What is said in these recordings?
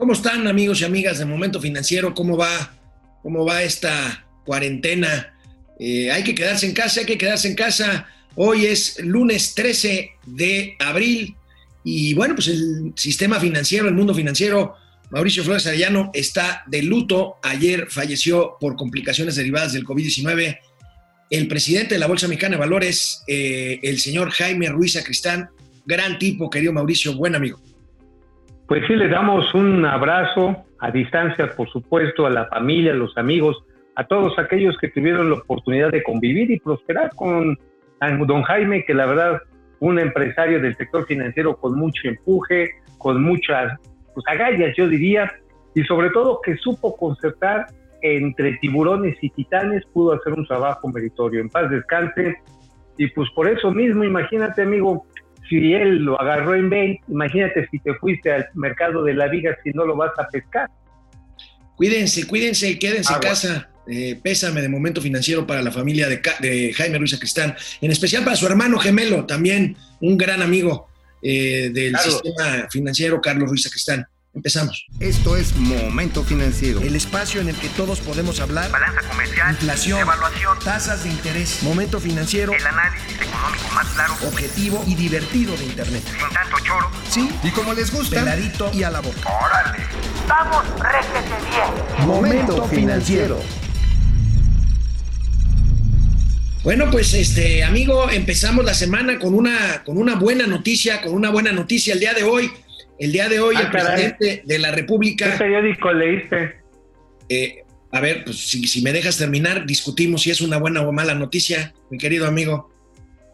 ¿Cómo están amigos y amigas de Momento Financiero? ¿Cómo va, cómo va esta cuarentena? Eh, hay que quedarse en casa, hay que quedarse en casa. Hoy es lunes 13 de abril y bueno, pues el sistema financiero, el mundo financiero, Mauricio Flores Arellano está de luto. Ayer falleció por complicaciones derivadas del COVID-19 el presidente de la Bolsa Mexicana de Valores, eh, el señor Jaime Ruiz Acristán. Gran tipo, querido Mauricio, buen amigo. Pues sí, le damos un abrazo a distancia, por supuesto, a la familia, a los amigos, a todos aquellos que tuvieron la oportunidad de convivir y prosperar con don Jaime, que la verdad, un empresario del sector financiero con mucho empuje, con muchas pues, agallas, yo diría, y sobre todo que supo concertar entre tiburones y titanes, pudo hacer un trabajo meritorio. En paz descanse. Y pues por eso mismo, imagínate, amigo, si él lo agarró en B, imagínate si te fuiste al mercado de la viga si no lo vas a pescar. Cuídense, cuídense, quédense en casa. Eh, pésame de momento financiero para la familia de, Jaime Ruiz Cristán, en especial para su hermano gemelo, también un gran amigo eh, del sistema financiero, Carlos Ruiz Cristán. Empezamos. Esto es Momento Financiero. El espacio en el que todos podemos hablar. Balanza comercial. Inflación. Evaluación. Tasas de interés. Momento Financiero. El análisis económico más claro. Objetivo y divertido de Internet. Sin tanto choro. Sí. Y como les gusta. Peladito y a la boca. ¡Órale! ¡Vamos, réjete bien! Momento Financiero. Bueno, pues este amigo, empezamos la semana con una, con una buena noticia, con una buena noticia el día de hoy. El día de hoy Ah, el caray. presidente de la República... ¿Qué periódico leíste? Eh, a ver, pues si, si me dejas terminar, discutimos si es una buena o mala noticia, mi querido amigo.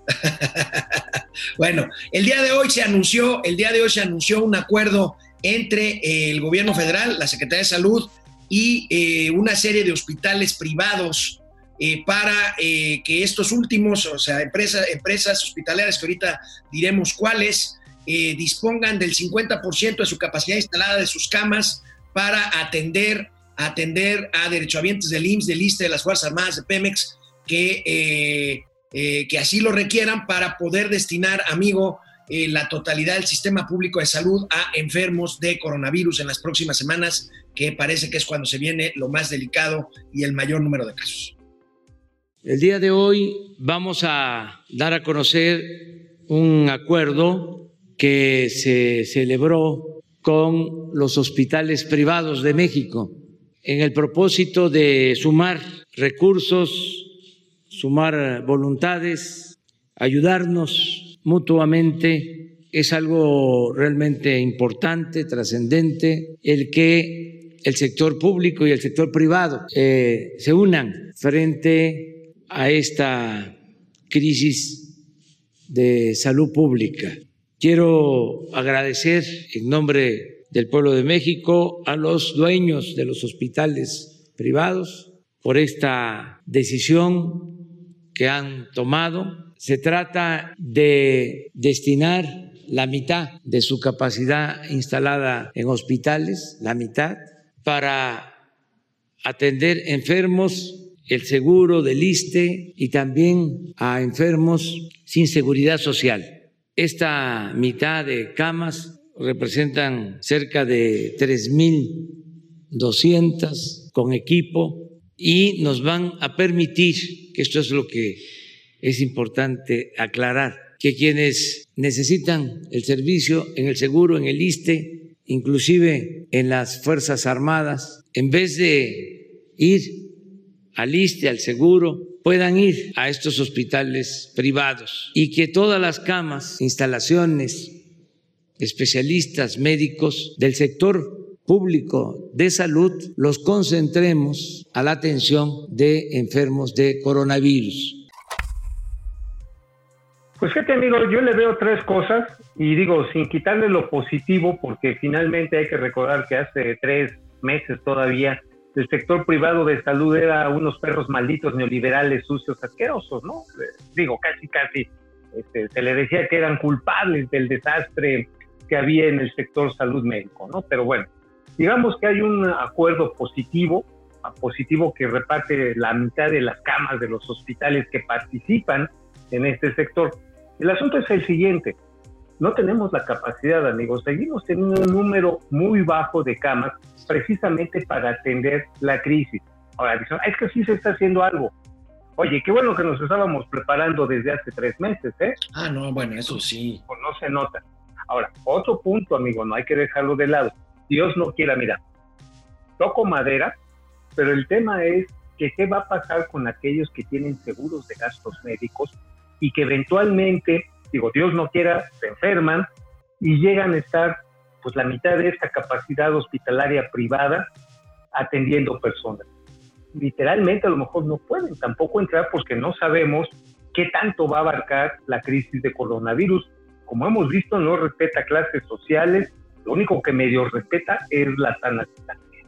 bueno, el día de hoy se anunció, el día de hoy se anunció un acuerdo entre eh, el gobierno federal, la Secretaría de Salud y eh, una serie de hospitales privados eh, para eh, que estos últimos, o sea, empresas, empresas hospitaleras, que ahorita diremos cuáles, eh, dispongan del 50% de su capacidad instalada de sus camas para atender, atender a derechohabientes del IMSS, del ISTE, de las Fuerzas Armadas, de Pemex, que, eh, eh, que así lo requieran para poder destinar, amigo, la totalidad del sistema público de salud a enfermos de coronavirus en las próximas semanas, que parece que es cuando se viene lo más delicado y el mayor número de casos. El día de hoy vamos a dar a conocer un acuerdo que se celebró con los hospitales privados de México en el propósito de sumar recursos, sumar voluntades, ayudarnos mutuamente. Es algo realmente importante, trascendente, el que el sector público y el sector privado eh, se unan frente a esta crisis de salud pública. Quiero agradecer en nombre del pueblo de México a los dueños de los hospitales privados por esta decisión que han tomado. Se trata de destinar la mitad de su capacidad instalada en hospitales, la mitad, para atender enfermos el seguro del ISTE y también a enfermos sin seguridad social. Esta mitad de camas representan cerca de 3.200 con equipo y nos van a permitir, que esto es lo que es importante aclarar, que quienes necesitan el servicio en el seguro, en el ISTE, inclusive en las Fuerzas Armadas, en vez de ir al ISTE, al seguro, puedan ir a estos hospitales privados y que todas las camas, instalaciones, especialistas médicos del sector público de salud los concentremos a la atención de enfermos de coronavirus. Pues fíjate, amigo, yo le veo tres cosas y digo, sin quitarle lo positivo, porque finalmente hay que recordar que hace tres meses todavía el sector privado de salud era unos perros malditos neoliberales, sucios, asquerosos, ¿no? Eh, Digo, casi, casi este, se le decía que eran culpables del desastre que había en el sector salud médico, ¿no? Pero bueno, digamos que hay un acuerdo positivo, positivo que reparte la mitad de las camas de los hospitales que participan en este sector. El asunto es el siguiente. No tenemos la capacidad, amigos. Seguimos teniendo un número muy bajo de camas precisamente para atender la crisis. Ahora, dicen, es que sí se está haciendo algo. Oye, qué bueno que nos estábamos preparando desde hace tres meses, ¿eh? Ah, no, bueno, eso sí. Pues no se nota. Ahora, otro punto, amigo, no hay que dejarlo de lado. Dios no quiera, mira, toco madera, pero el tema es que qué va a pasar con aquellos que tienen seguros de gastos médicos y que eventualmente, digo, Dios no quiera, se enferman y llegan a estar pues la mitad de esta capacidad hospitalaria privada atendiendo personas literalmente a lo mejor no pueden tampoco entrar porque no sabemos qué tanto va a abarcar la crisis de coronavirus. Como hemos visto, no respeta clases sociales, lo único que medio respeta es la sana distancia.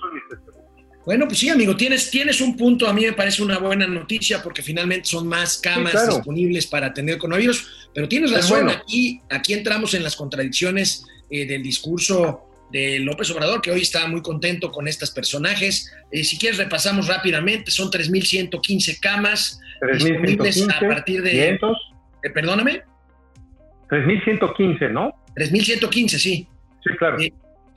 son mis Bueno, pues sí, amigo, tienes, tienes un punto, a mí me parece una buena noticia porque finalmente son más camas disponibles para atender coronavirus, pero tienes razón, aquí, aquí entramos en las contradicciones eh, del discurso de López Obrador, que hoy está muy contento con estos personajes. Eh, si quieres, repasamos rápidamente, son 3.115 camas disponibles a partir de... Eh, perdóname. 3.115, ¿no? 3.115, sí. Sí, claro.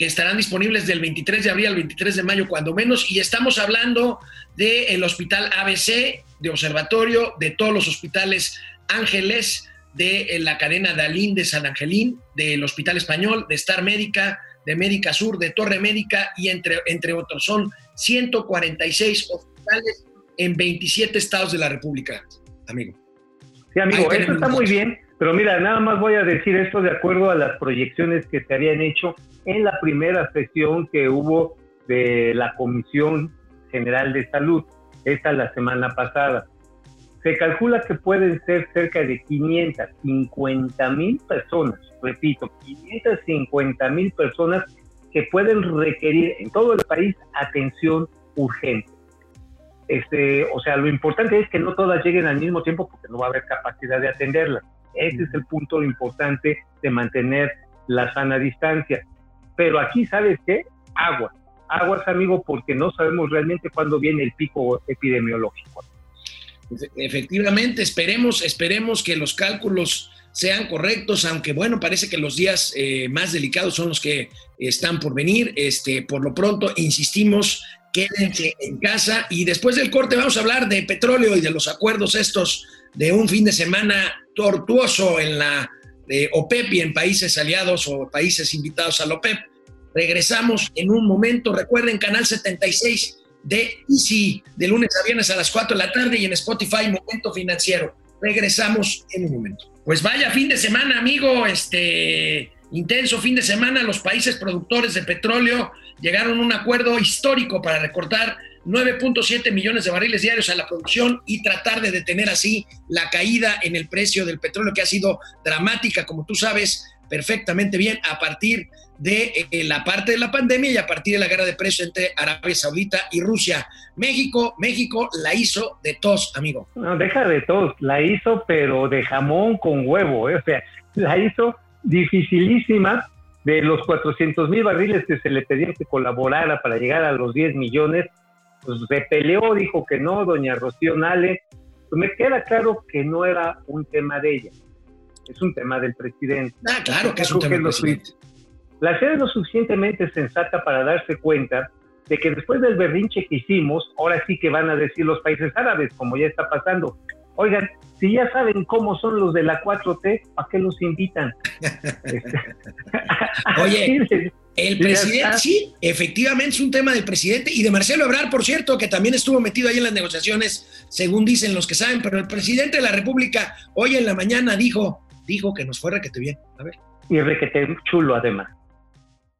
Eh, que estarán disponibles del 23 de abril al 23 de mayo, cuando menos, y estamos hablando del hospital ABC, de Observatorio, de todos los hospitales Ángeles, de la cadena Dalín de San Angelín, del Hospital Español, de Star Médica, de Médica Sur, de Torre Médica y entre, entre otros. Son 146 hospitales en 27 estados de la República, amigo. Sí, amigo, eso está muy bien, pero mira, nada más voy a decir esto de acuerdo a las proyecciones que se habían hecho en la primera sesión que hubo de la Comisión General de Salud, esta la semana pasada. Se calcula que pueden ser cerca de 550 mil personas repito, 550 mil personas que pueden requerir en todo el país atención urgente. Este, o sea, lo importante es que no todas lleguen al mismo tiempo porque no va a haber capacidad de atenderlas. Ese es el punto importante de mantener la sana distancia. Pero aquí, ¿sabes qué? Agua. Aguas, amigo, porque no sabemos realmente cuándo viene el pico epidemiológico. Efectivamente, esperemos, esperemos que los cálculos sean correctos, aunque bueno, parece que los días eh, más delicados son los que están por venir. Este, por lo pronto, insistimos, quédense en casa y después del corte vamos a hablar de petróleo y de los acuerdos estos de un fin de semana tortuoso en la OPEP y en países aliados o países invitados a la OPEP. Regresamos en un momento. Recuerden, Canal 76 de Easy, de lunes a viernes a las 4 de la tarde y en Spotify, Momento Financiero. Regresamos en un momento. Pues vaya fin de semana, amigo, este intenso fin de semana. Los países productores de petróleo llegaron a un acuerdo histórico para recortar 9.7 millones de barriles diarios a la producción y tratar de detener así la caída en el precio del petróleo que ha sido dramática, como tú sabes perfectamente bien, a partir de eh, la parte de la pandemia y a partir de la guerra de precios entre Arabia Saudita y Rusia. México, México la hizo de tos, amigo. No, deja de tos, la hizo pero de jamón con huevo, ¿eh? o sea, la hizo dificilísima de los 400 mil barriles que se le pedían que colaborara para llegar a los 10 millones, pues se peleó, dijo que no, doña Rocío Nale, pues me queda claro que no era un tema de ella, es un tema del presidente. Ah, claro que es un tema del presidente. La serie es lo suficientemente sensata para darse cuenta de que después del berrinche que hicimos, ahora sí que van a decir los países árabes, como ya está pasando. Oigan, si ya saben cómo son los de la 4T, ¿a qué los invitan? Oye, el presidente, sí, efectivamente es un tema del presidente y de Marcelo Ebrard, por cierto, que también estuvo metido ahí en las negociaciones, según dicen los que saben, pero el presidente de la República hoy en la mañana dijo, dijo que nos fue requete bien. A ver. Y requete chulo además.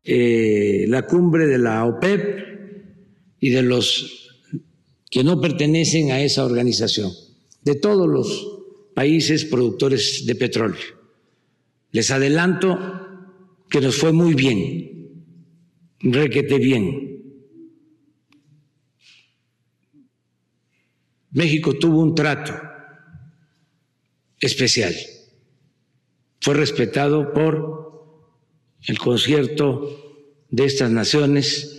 Eh, la cumbre de la OPEP y de los que no pertenecen a esa organización, de todos los países productores de petróleo. Les adelanto que nos fue muy bien, requete bien. México tuvo un trato especial. Fue respetado por el concierto de estas naciones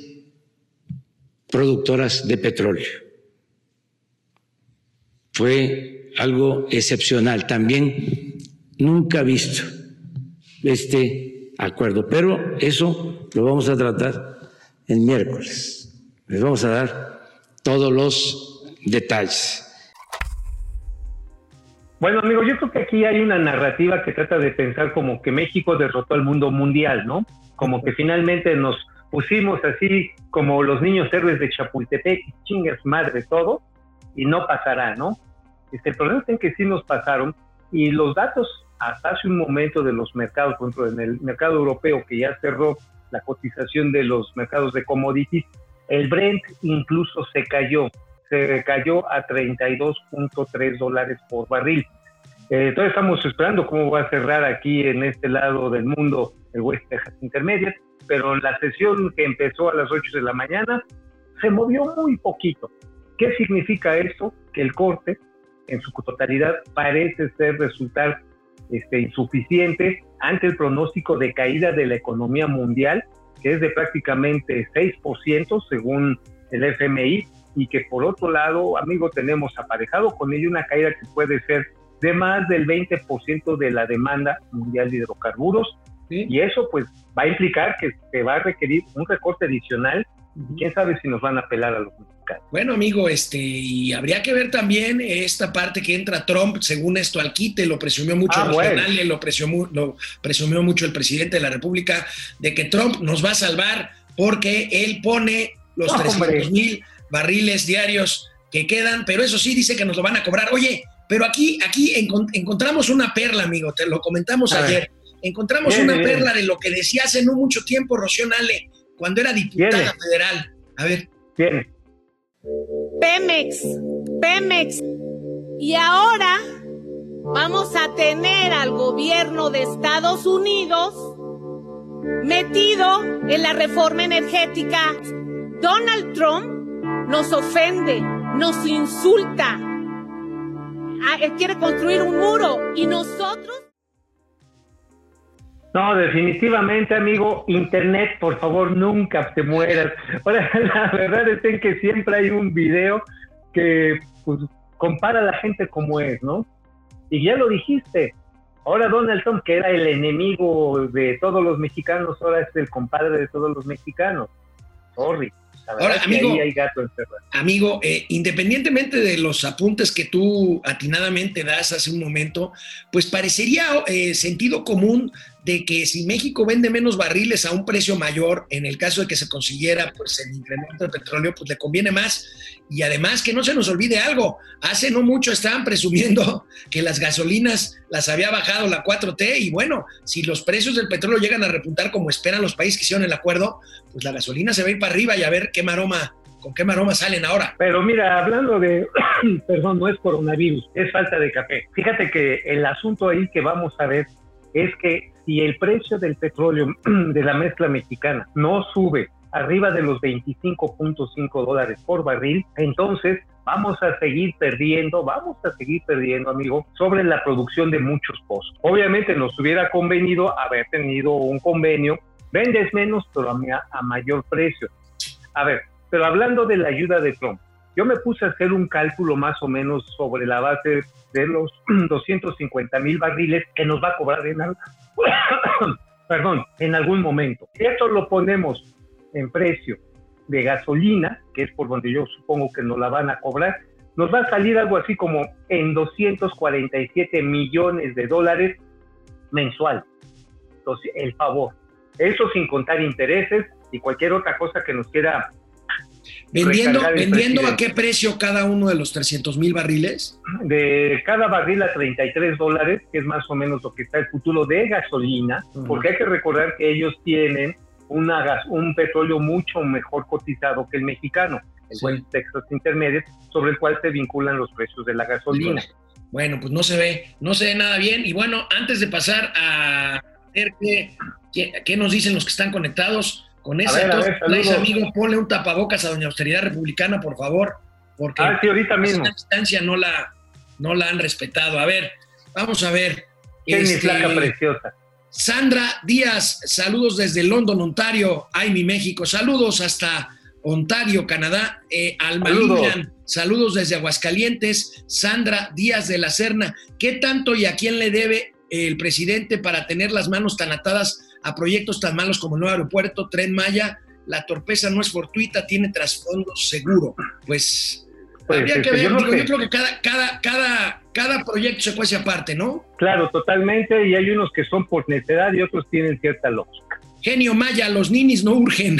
productoras de petróleo. Fue algo excepcional, también nunca visto este acuerdo. Pero eso lo vamos a tratar el miércoles. Les vamos a dar todos los detalles. Bueno, amigo, yo creo que aquí hay una narrativa que trata de pensar como que México derrotó al mundo mundial, ¿no? Como que finalmente nos pusimos así como los niños héroes de Chapultepec, chingas madre todo, y no pasará, ¿no? Este, el problema es que sí nos pasaron, y los datos hasta hace un momento de los mercados, por ejemplo, en el mercado europeo que ya cerró la cotización de los mercados de commodities, el Brent incluso se cayó, se cayó a 32.3 dólares por barril. Eh, todavía estamos esperando cómo va a cerrar aquí en este lado del mundo el West Texas Intermediate, pero la sesión que empezó a las 8 de la mañana se movió muy poquito. ¿Qué significa esto? Que el corte en su totalidad parece ser resultar este, insuficiente ante el pronóstico de caída de la economía mundial, que es de prácticamente 6% según el FMI, y que por otro lado, amigo, tenemos aparejado con ello una caída que puede ser de más del 20% de la demanda mundial de hidrocarburos, y eso pues va a implicar que se va a requerir un recorte adicional quién sabe si nos van a apelar a los mexicanos. Bueno, amigo, este, y habría que ver también esta parte que entra Trump, según esto, al quite, lo presumió mucho ah, lo presumió, lo presumió mucho el presidente de la República, de que Trump nos va a salvar porque él pone los 300 mil barriles diarios que quedan, pero eso sí dice que nos lo van a cobrar. Oye, pero aquí, aquí encontramos una perla, amigo, te lo comentamos ayer. Encontramos una perla de lo que decía hace no mucho tiempo Rocío Nale cuando era diputada federal. A ver. Pemex, Pemex. Y ahora vamos a tener al gobierno de Estados Unidos metido en la reforma energética. Donald Trump nos ofende, nos insulta, ah, quiere construir un muro y nosotros no, definitivamente, amigo, Internet, por favor, nunca te mueras. Ahora, la verdad es que siempre hay un video que pues, compara a la gente como es, ¿no? Y ya lo dijiste. Ahora Donald Trump, que era el enemigo de todos los mexicanos, ahora es el compadre de todos los mexicanos. Sorry. Ahora, amigo, amigo eh, independientemente de los apuntes que tú atinadamente das hace un momento, pues parecería eh, sentido común de que si México vende menos barriles a un precio mayor, en el caso de que se consiguiera pues, el incremento del petróleo, pues le conviene más. Y además que no se nos olvide algo, hace no mucho estaban presumiendo que las gasolinas las había bajado la 4T y bueno, si los precios del petróleo llegan a repuntar como esperan los países que hicieron el acuerdo, pues la gasolina se va a ir para arriba y a ver qué maroma con qué maroma salen ahora. Pero mira, hablando de, perdón, no es coronavirus, es falta de café. Fíjate que el asunto ahí que vamos a ver es que si el precio del petróleo de la mezcla mexicana no sube arriba de los 25.5 dólares por barril, entonces vamos a seguir perdiendo, vamos a seguir perdiendo, amigo, sobre la producción de muchos pozos. Obviamente nos hubiera convenido haber tenido un convenio, vendes menos, pero a, mayor precio. A ver, pero hablando de la ayuda de Trump, yo me puse a hacer un cálculo más o menos sobre la base de los 250 mil barriles que nos va a cobrar en, perdón, en algún momento. Esto lo ponemos en precio de gasolina, que es por donde yo supongo que nos la van a cobrar, nos va a salir algo así como en 247 millones de dólares mensual. Entonces, el favor. Eso sin contar intereses y cualquier otra cosa que nos quiera ¿Vendiendo, ¿vendiendo a qué precio cada uno de los 300 mil barriles? De cada barril a 33 dólares, que es más o menos lo que está el futuro de gasolina, porque hay que recordar que ellos tienen una gas, un petróleo mucho mejor cotizado que el mexicano, el buen Texas Intermediate, sobre el cual se vinculan los precios de la gasolina. Bueno, pues no se ve, no se ve nada bien. Y bueno, antes de pasar a ver qué, qué nos dicen los que están conectados, con ese amigo, ponle un tapabocas a Doña Austeridad Republicana, por favor, porque ah, sí, ahorita mismo. distancia no la, no la han respetado. A ver, vamos a ver. Qué mi este, preciosa. Sandra Díaz, saludos desde London, Ontario. Ay, mi México. Saludos hasta Ontario, Canadá. Eh, Alma saludos desde Aguascalientes. Sandra Díaz de la Serna. ¿Qué tanto y a quién le debe el presidente para tener las manos tan atadas a proyectos tan malos como el nuevo aeropuerto, Tren Maya. La torpeza no es fortuita, tiene trasfondo seguro. Pues, Pues, habría que este, ver, yo digo, yo creo que cada, cada, cada, cada proyecto se cuece aparte, ¿no? Claro, totalmente, y hay unos que son por necedad y otros tienen cierta lógica. Genio Maya, los ninis no urgen.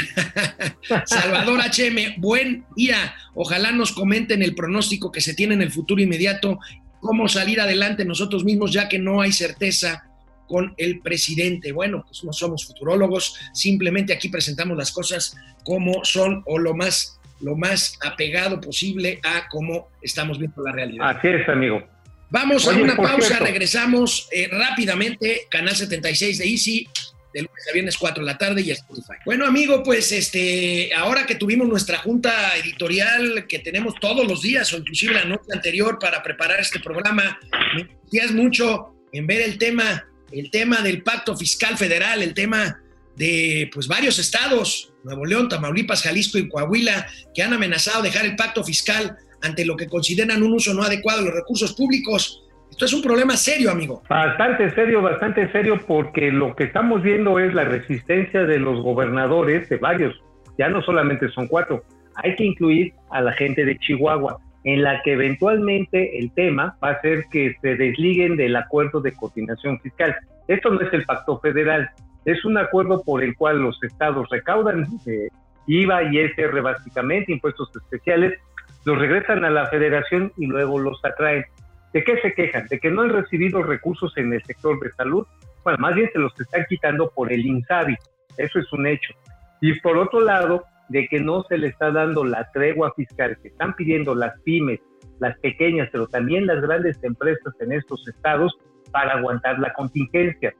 Salvador HM, buen día. Ojalá nos comenten el pronóstico que se tiene en el futuro inmediato, cómo salir adelante nosotros mismos, ya que no hay certeza con el presidente. Bueno, pues no somos futurólogos, simplemente aquí presentamos las cosas como son o lo más, lo más apegado posible a cómo estamos viendo la realidad. Así es, amigo. Vamos a una pausa, cierto. regresamos eh, rápidamente, Canal 76 de Easy, de lunes a viernes 4 de la tarde y Spotify. Bueno, amigo, pues este, ahora que tuvimos nuestra junta editorial que tenemos todos los días o inclusive la noche anterior para preparar este programa, me mucho en ver el tema, el tema del pacto fiscal federal, el tema de pues varios estados, Nuevo León, Tamaulipas, Jalisco y Coahuila, que han amenazado dejar el pacto fiscal ante lo que consideran un uso no adecuado de los recursos públicos. Esto es un problema serio, amigo. Bastante serio, bastante serio, porque lo que estamos viendo es la resistencia de los gobernadores, de varios, ya no solamente son cuatro, hay que incluir a la gente de Chihuahua, en la que eventualmente el tema va a ser que se desliguen del acuerdo de coordinación fiscal. Esto no es el pacto federal, es un acuerdo por el cual los estados recaudan eh, IVA y SR básicamente, impuestos especiales, los regresan a la federación y luego los atraen. ¿De qué se quejan? ¿De que no han recibido recursos en el sector de salud? Bueno, más bien se los están quitando por el INSABI. Eso es un hecho. Y por otro lado, de que no se le está dando la tregua fiscal que están pidiendo las pymes, las pequeñas, pero también las grandes empresas en estos estados para aguantar la contingencia.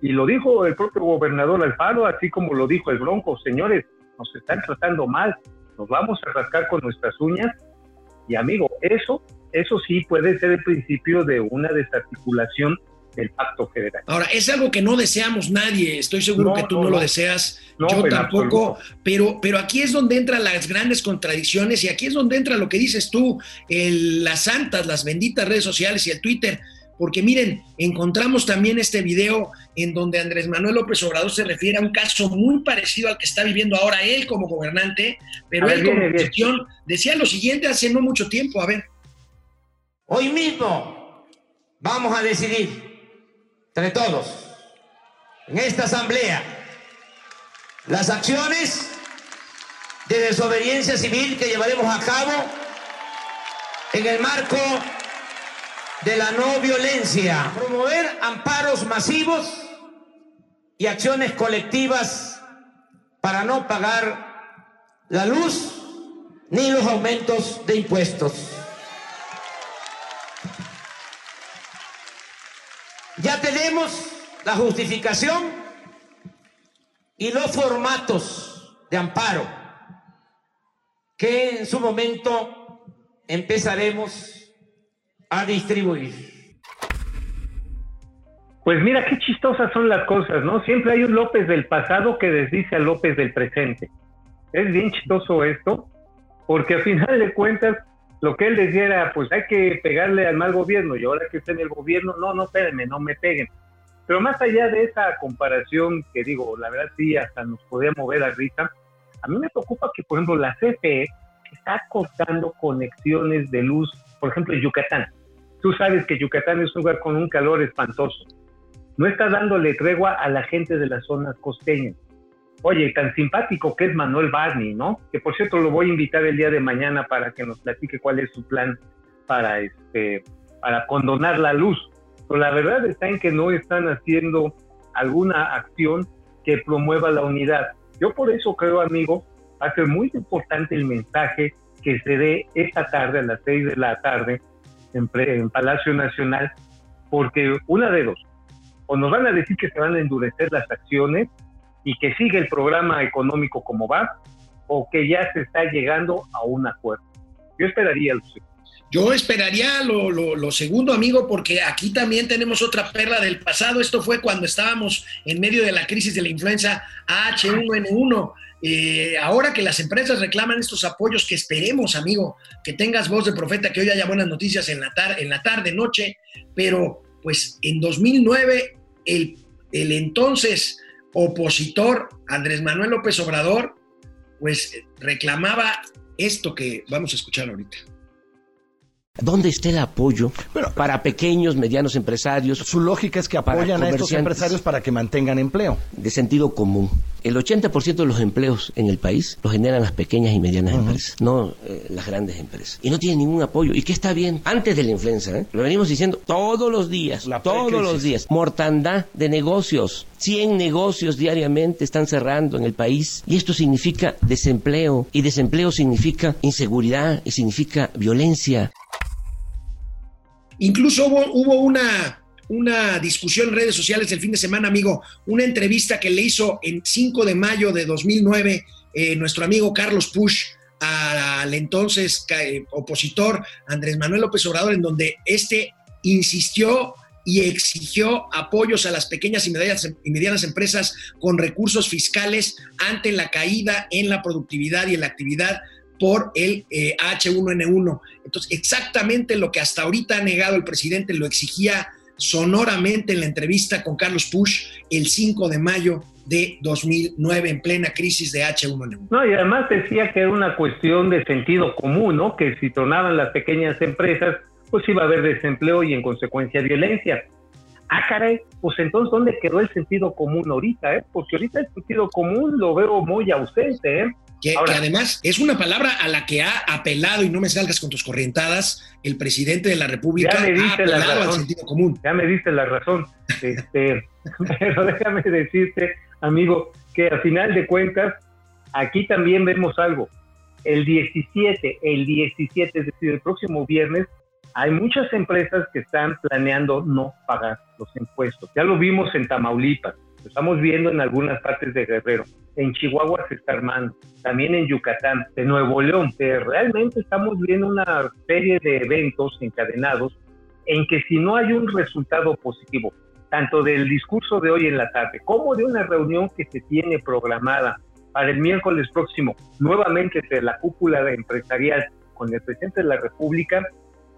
Y lo dijo el propio gobernador Alfaro, así como lo dijo el Bronco, señores, nos están tratando mal, nos vamos a rascar con nuestras uñas. Y amigo, eso, eso sí puede ser el principio de una desarticulación del pacto federal. Ahora, es algo que no deseamos nadie, estoy seguro No, que tú no, no, lo deseas, No, yo tampoco, absoluto. pero, pero aquí es donde entran las grandes contradicciones y aquí es donde entra lo que dices tú, el- las santas, las benditas redes sociales y el Twitter, porque miren, encontramos también este video en donde Andrés Manuel López Obrador se refiere a un caso muy parecido al que está viviendo ahora él como gobernante, pero ver, él como oposición decía lo siguiente hace no mucho tiempo, a ver. Hoy mismo vamos a decidir entre todos en esta asamblea las acciones de desobediencia civil que llevaremos a cabo en el marco de la no violencia, promover amparos masivos y acciones colectivas para no pagar la luz ni los aumentos de impuestos. Ya tenemos la justificación y los formatos de amparo que en su momento empezaremos a distribuir. Pues mira qué chistosas son las cosas, ¿no? Siempre hay un López del pasado que desdice al López del presente. Es bien chistoso esto, porque a final de cuentas lo que él decía era, pues hay que pegarle al mal gobierno, y ahora que está en el gobierno, no, no, espérenme, no me peguen. Pero más allá de esa comparación, que digo, la verdad sí, hasta nos podía mover a risa, a mí me preocupa que, por ejemplo, la CFE está cortando conexiones de luz, por ejemplo, en Yucatán. Tú sabes que Yucatán es un lugar con un calor espantoso. No está dándole tregua a la gente de las zonas costeñas. Oye, tan simpático que es Manuel Barney, ¿no? Que por cierto lo voy a invitar el día de mañana para que nos platique cuál es su plan para este para condonar la luz. Pero la verdad está en que no están haciendo alguna acción que promueva la unidad. Yo por eso creo, amigo, va a ser muy importante el mensaje que se dé esta tarde a las seis de la tarde en, en Palacio Nacional, porque una de dos, o nos van a decir que se van a endurecer las acciones y que sigue el programa económico como va, o que ya se está llegando a un acuerdo. Yo esperaría lo segundo. Yo esperaría lo, lo- lo segundo, amigo, porque aquí también tenemos otra perla del pasado. Esto fue cuando estábamos en medio de la crisis de la influenza H1N1. Eh, ahora que las empresas reclaman estos apoyos, que esperemos, amigo, que tengas voz de profeta, que hoy haya buenas noticias en la, tar- en la tarde, noche, pero pues en 2009 el, el entonces opositor Andrés Manuel López Obrador, pues reclamaba esto que vamos a escuchar ahorita. ¿Dónde está el apoyo para pequeños, medianos empresarios? Su lógica es que apoyan a estos empresarios para que mantengan empleo. De sentido común. El 80% de los empleos en el país los generan las pequeñas y medianas empresas, no eh, las grandes empresas. Y no tienen ningún apoyo. ¿Y qué está bien? Antes de la influenza, ¿eh? lo venimos diciendo todos los días, La todos los días. Mortandad de negocios. 100 negocios diariamente están cerrando en el país. Y esto significa desempleo. Y desempleo significa inseguridad y significa violencia. Incluso hubo, hubo una, una discusión en redes sociales el fin de semana, amigo, una entrevista que le hizo en 5 de mayo de 2009 eh, nuestro amigo Carlos Push al entonces eh, opositor Andrés Manuel López Obrador, en donde este insistió y exigió apoyos a las pequeñas y medianas, empresas con recursos fiscales ante la caída en la productividad y en la actividad por el eh, H1N1. Entonces, exactamente lo que hasta ahorita ha negado el presidente lo exigía sonoramente en la entrevista con Carlos Push el 5 de mayo de 2009 en plena crisis de H1N1. No, y además decía que era una cuestión de sentido común, ¿no? Que si tronaban las pequeñas empresas, pues iba a haber desempleo y en consecuencia violencia. Ah, caray, pues entonces, ¿dónde quedó el sentido común ahorita, eh? Porque ahorita el sentido común lo veo muy ausente, ¿eh? Que, Ahora- que además es una palabra a la que ha apelado, y no me salgas con tus corrientadas, el presidente de la República Ya me ha diste la apelado al razón. sentido común. Ya me diste la razón. Este, pero déjame decirte, amigo, que a final de cuentas, aquí también vemos algo. El 17, el 17, es decir, el próximo viernes, hay muchas empresas que están planeando no pagar los impuestos. Ya lo vimos en Tamaulipas, estamos viendo en algunas partes de Guerrero, en Chihuahua se está armando, también en Yucatán, de Nuevo León. que realmente estamos viendo una serie de eventos encadenados en que si no hay un resultado positivo, tanto del discurso de hoy en la tarde como de una reunión que se tiene programada para el miércoles próximo, nuevamente de la cúpula empresarial con el presidente de la República,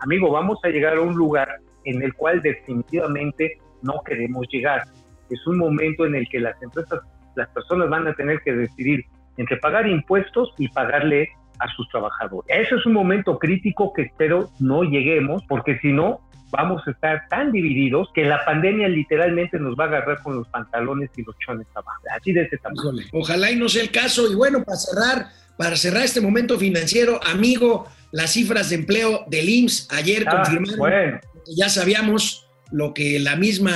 amigo, vamos a llegar a un lugar en el cual definitivamente no queremos llegar. Es un momento en el que las empresas, las personas van a tener que decidir entre pagar impuestos y pagarle a sus trabajadores. Ese es un momento crítico que espero no lleguemos, porque si no, vamos a estar tan divididos que la pandemia literalmente nos va a agarrar con los pantalones y los chones abajo. Así de ese tamaño. Ojalá y no sea el caso. Y bueno, para cerrar, para cerrar este momento financiero, amigo, las cifras de empleo del IMSS ayer Ah, confirmaron bueno, ya sabíamos lo que la misma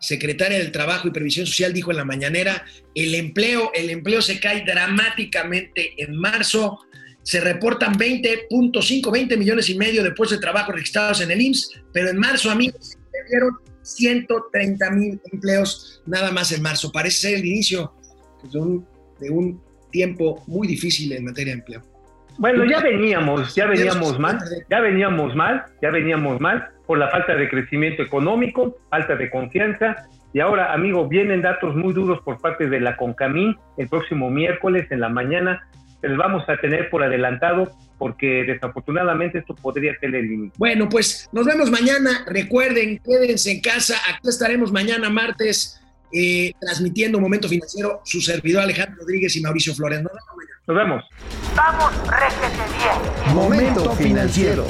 secretaria del Trabajo y Previsión Social dijo en la mañanera, el empleo, el empleo se cae dramáticamente en marzo. Se reportan 20.5, 20 millones y medio de puestos de trabajo registrados en el IMSS, pero en marzo, amigos, se perdieron 130 mil empleos nada más en marzo. Parece ser el inicio de un, de un tiempo muy difícil en materia de empleo. bueno, ya veníamos, ya veníamos mal, ya veníamos mal, ya veníamos mal por la falta de crecimiento económico, falta de confianza. Y ahora, amigo, vienen datos muy duros por parte de la CONCAMIN el próximo miércoles en la mañana. Los vamos a tener por adelantado porque desafortunadamente esto podría ser el inicio. Bueno, pues nos vemos mañana. Recuerden, quédense en casa. Aquí estaremos mañana martes eh, transmitiendo Momento Financiero. Su servidor Alejandro Rodríguez y Mauricio Flores. Nos vemos mañana. Nos vemos. Vamos, réjete bien. Momento financiero.